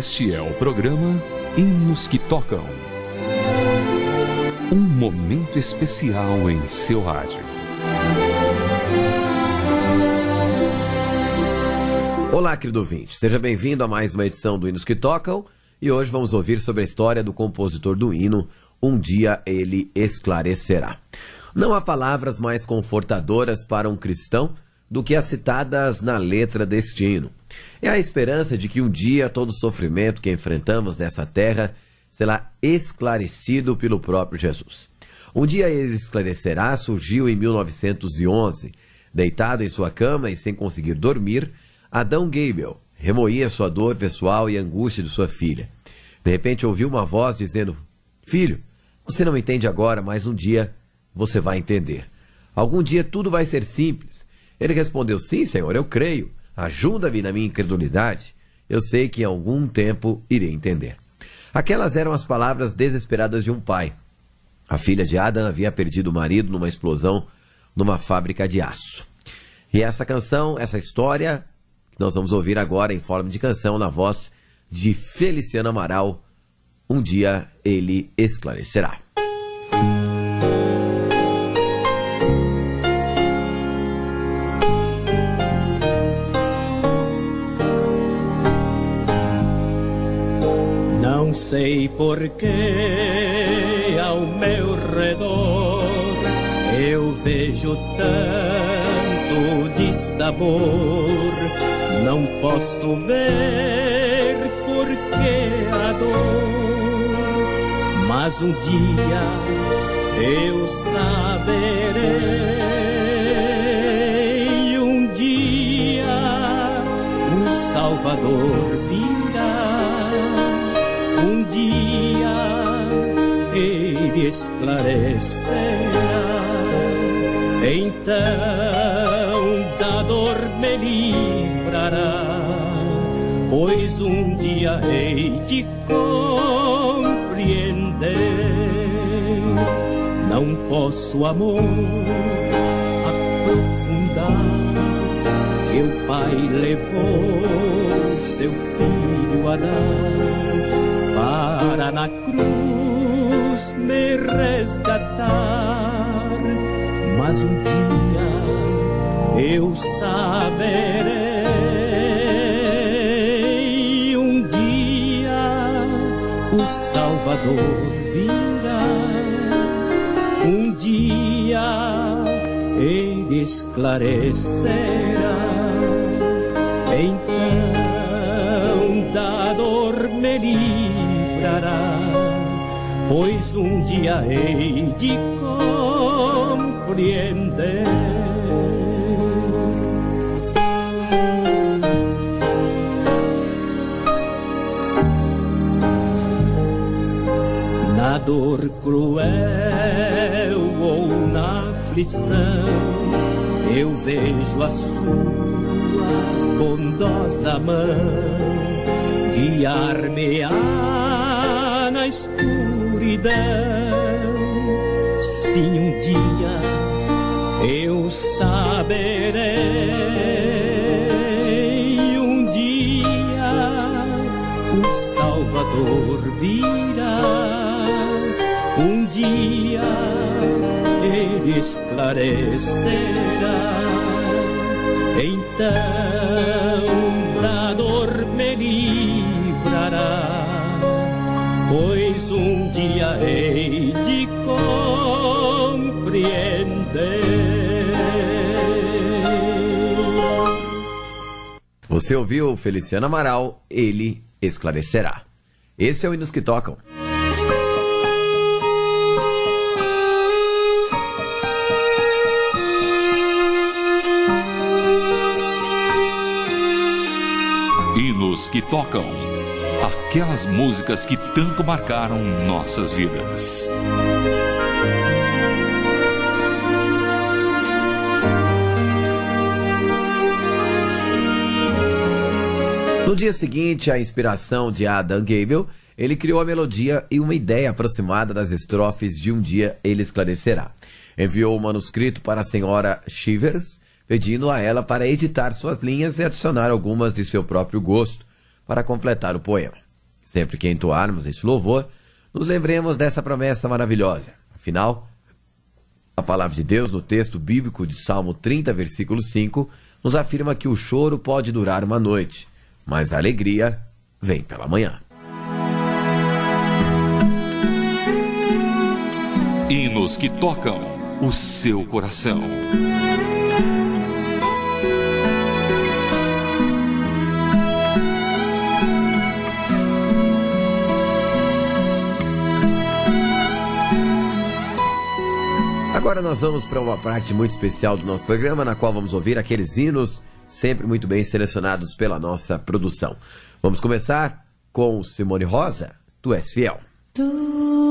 Este é o programa Hinos que Tocam. Um momento especial em seu rádio. Olá, querido ouvinte. Seja bem-vindo a mais uma edição do Hinos que Tocam. E hoje vamos ouvir sobre a história do compositor do hino Um Dia Ele Esclarecerá. Não há palavras mais confortadoras para um cristão do que as citadas na letra deste hino. É a esperança de que um dia todo o sofrimento que enfrentamos nessa terra será esclarecido pelo próprio Jesus. Um dia ele esclarecerá surgiu em 1911. Deitado em sua cama e sem conseguir dormir, Adão Gable remoía sua dor pessoal e angústia de sua filha. De repente ouviu uma voz dizendo: Filho, você não entende agora, mas um dia você vai entender. Algum dia tudo vai ser simples. Ele respondeu: Sim, Senhor, eu creio. Ajuda-me na minha incredulidade. Eu sei que em algum tempo irei entender. Aquelas eram as palavras desesperadas de um pai. A filha de Adam havia perdido o marido numa explosão numa fábrica de aço. E essa canção, essa história, que nós vamos ouvir agora em forma de canção na voz de Feliciano Amaral, um dia ele esclarecerá. Sei porquê ao meu redor eu vejo tanto de sabor. Não posso ver porquê a dor, mas um dia eu saberei. Um dia o Salvador esclarecerá. Então da dor me livrará, pois um dia hei de compreender. Não posso, amor, aprofundar que o Pai levou seu filho a dar para na cruz me resgatar. Mas um dia eu saberei, um dia o Salvador virá, um dia ele esclarecerá. Então da dor me livrará, pois um dia hei de compreender. Na dor cruel ou na aflição, eu vejo a sua bondosa mão guiar-me-á na escuridão. Sim, um dia eu saberei, um dia o Salvador virá, um dia ele esclarecerá. Então da dor me livrará, pois um dia hei de compreender. Você ouviu Feliciano Amaral, ele esclarecerá. Esse é o Hinos que Tocam. Hinos que Tocam. Aquelas músicas que tanto marcaram nossas vidas. No dia seguinte, a inspiração de Adam Gable, ele criou a melodia e uma ideia aproximada das estrofes de Um Dia Ele Esclarecerá. Enviou o manuscrito para a senhora Shivers, pedindo a ela para editar suas linhas e adicionar algumas de seu próprio gosto para completar o poema. Sempre que entoarmos esse louvor, nos lembremos dessa promessa maravilhosa. Afinal, a palavra de Deus no texto bíblico de Salmo 30, versículo 5, nos afirma que o choro pode durar uma noite, mas a alegria vem pela manhã. Hinos que tocam o seu coração. Agora nós vamos para uma parte muito especial do nosso programa, na qual vamos ouvir aqueles hinos sempre muito bem selecionados pela nossa produção. Vamos começar com Simone Rosa, Tu és fiel. Tua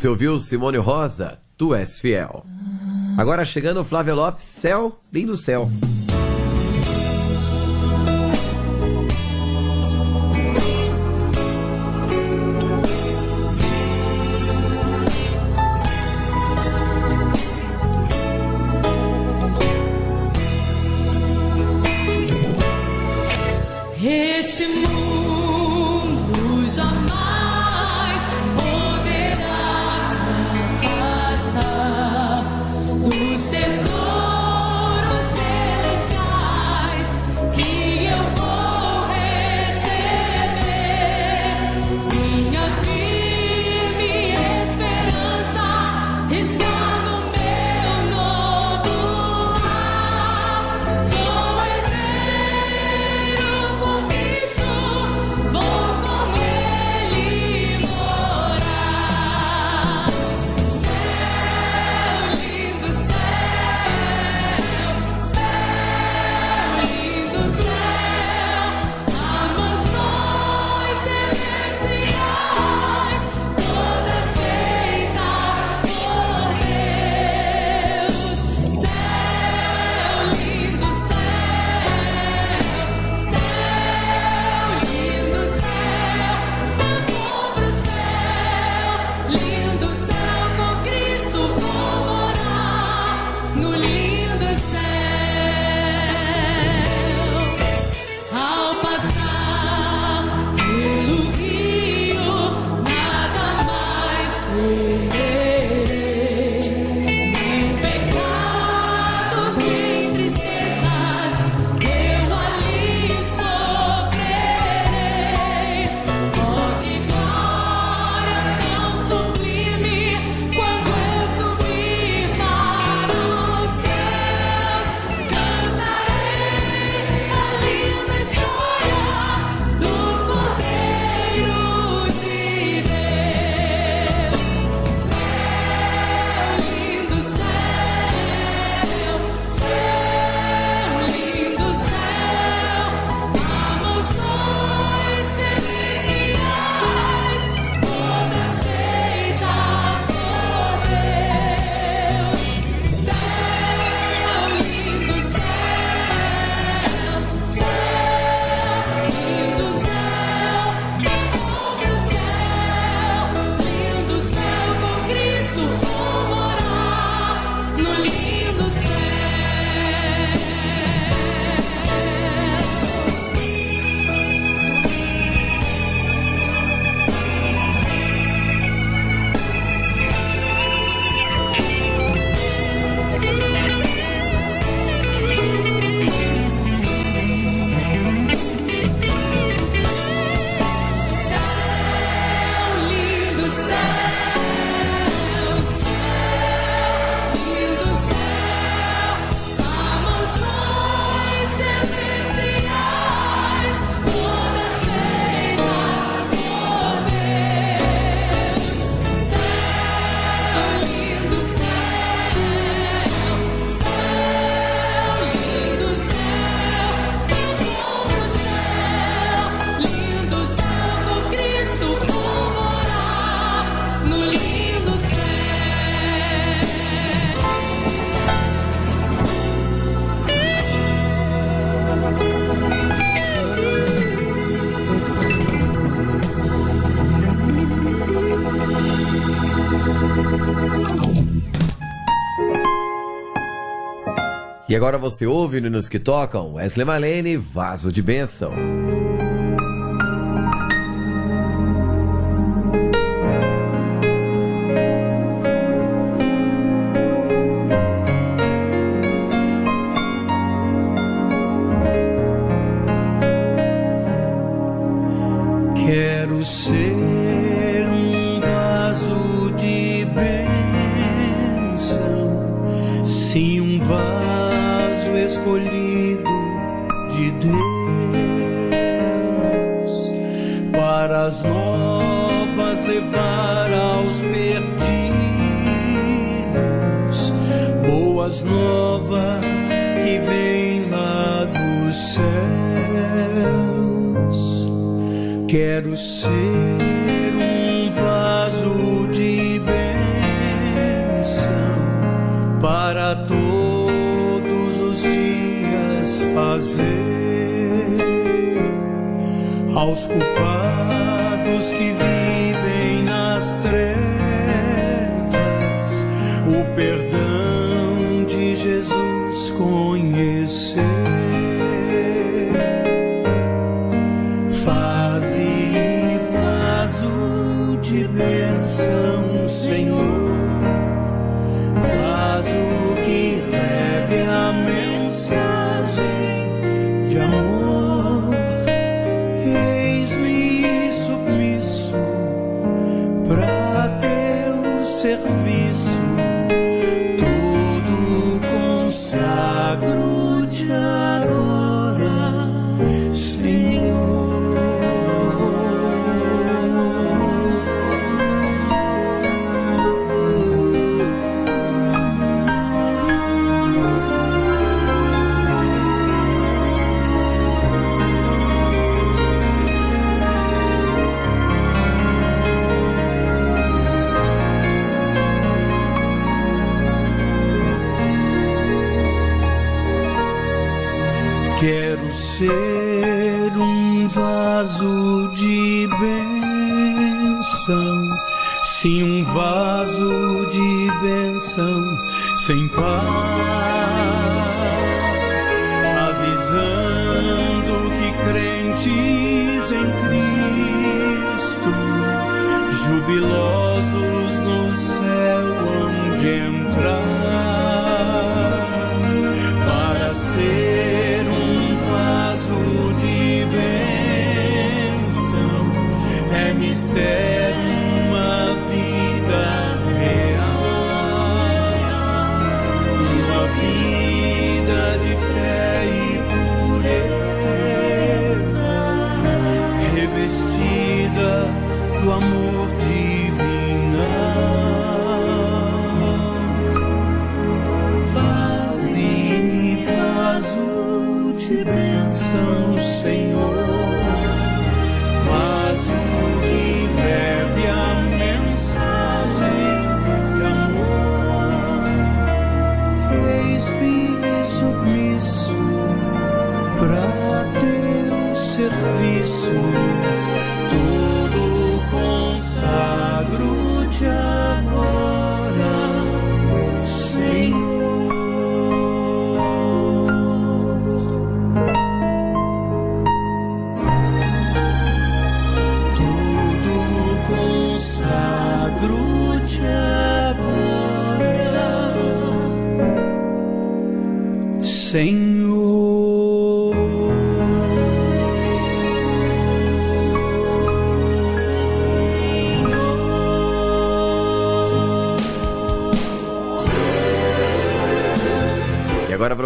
Você ouviu Simone Rosa, Tu És Fiel. Agora chegando Flávio Lopes, Céu, Lindo Céu. E agora você ouve no Nos Que Tocam Wesley Malene, Vaso de Bênção. escolhido de Deus para as novas levar aos perdidos boas novas que vêm lá dos céus. Quero ser aos culpados que vivem nas trevas. O perdão de Jesus conhecer. Faze vaso de bênção, Senhor, vaso vaso de benção, sim, um vaso de benção sem par, avisando que crentes em Cristo, jubilosos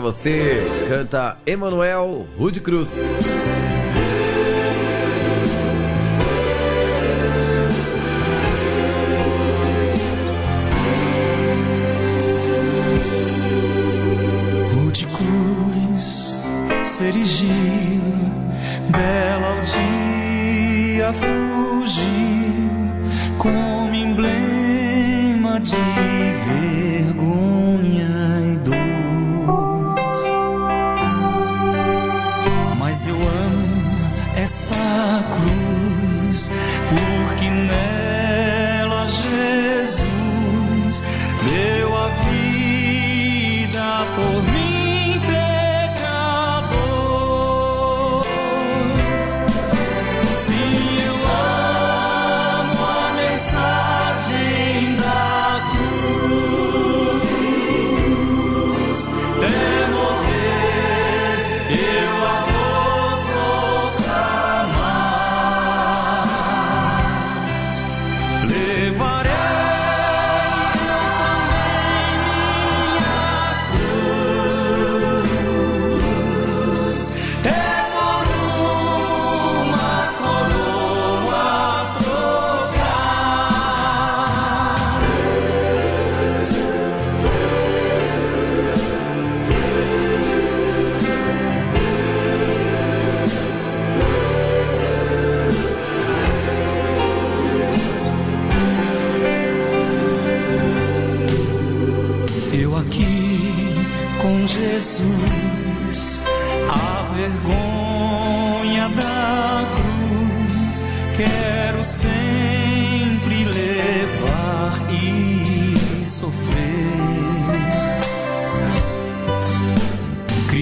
você. Canta Emanuel Rude Cruz. Rude Cruz se dela bela ao dia fugiu como emblema de vergonha. é sacro.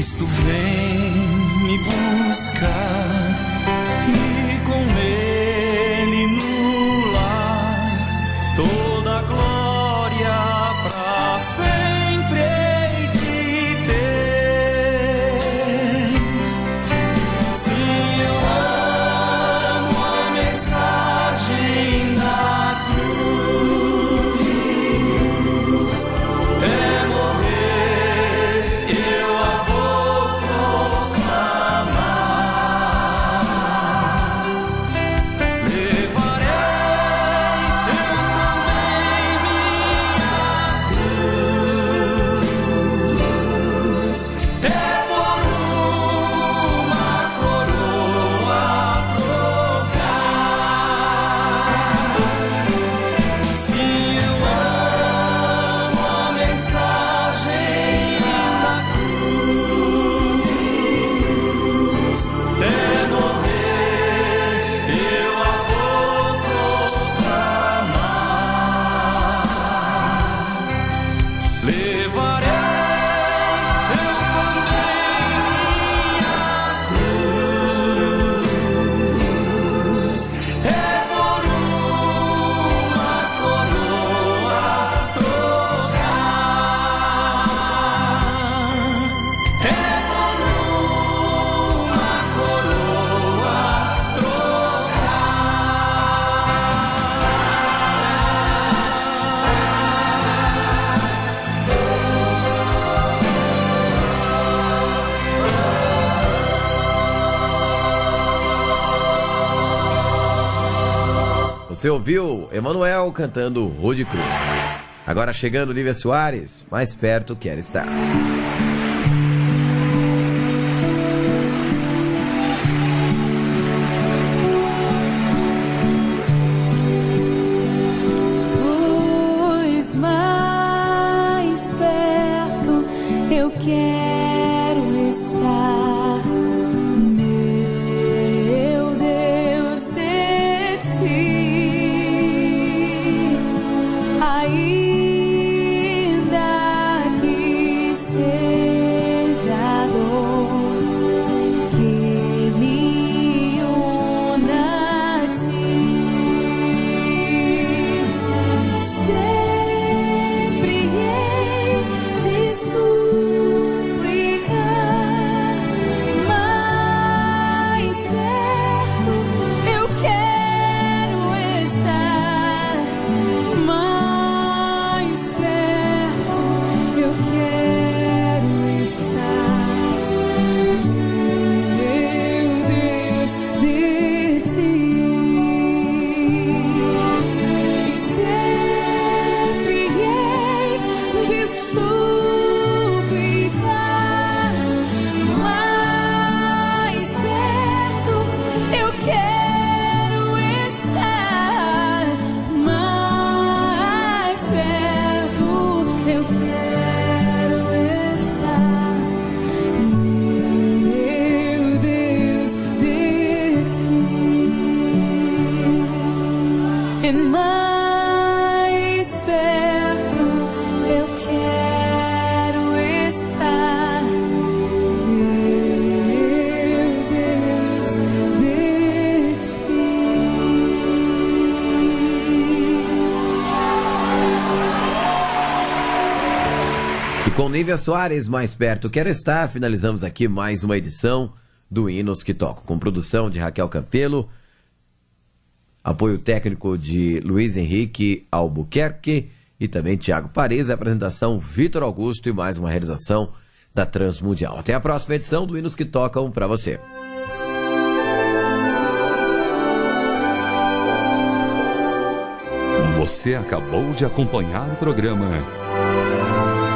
Cristo vem me buscar e com Ele Você ouviu Emanuel cantando Rude Cruz. Agora chegando Lívia Soares, mais perto quer estar. Soares mais perto quer estar, finalizamos aqui mais uma edição do Hinos que Toco, com produção de Raquel Campelo, apoio técnico de Luiz Henrique Albuquerque e também Tiago Paris, a apresentação Vitor Augusto e mais uma realização da Transmundial. Até a próxima edição do Hinos que Tocam para você. Você acabou de acompanhar o programa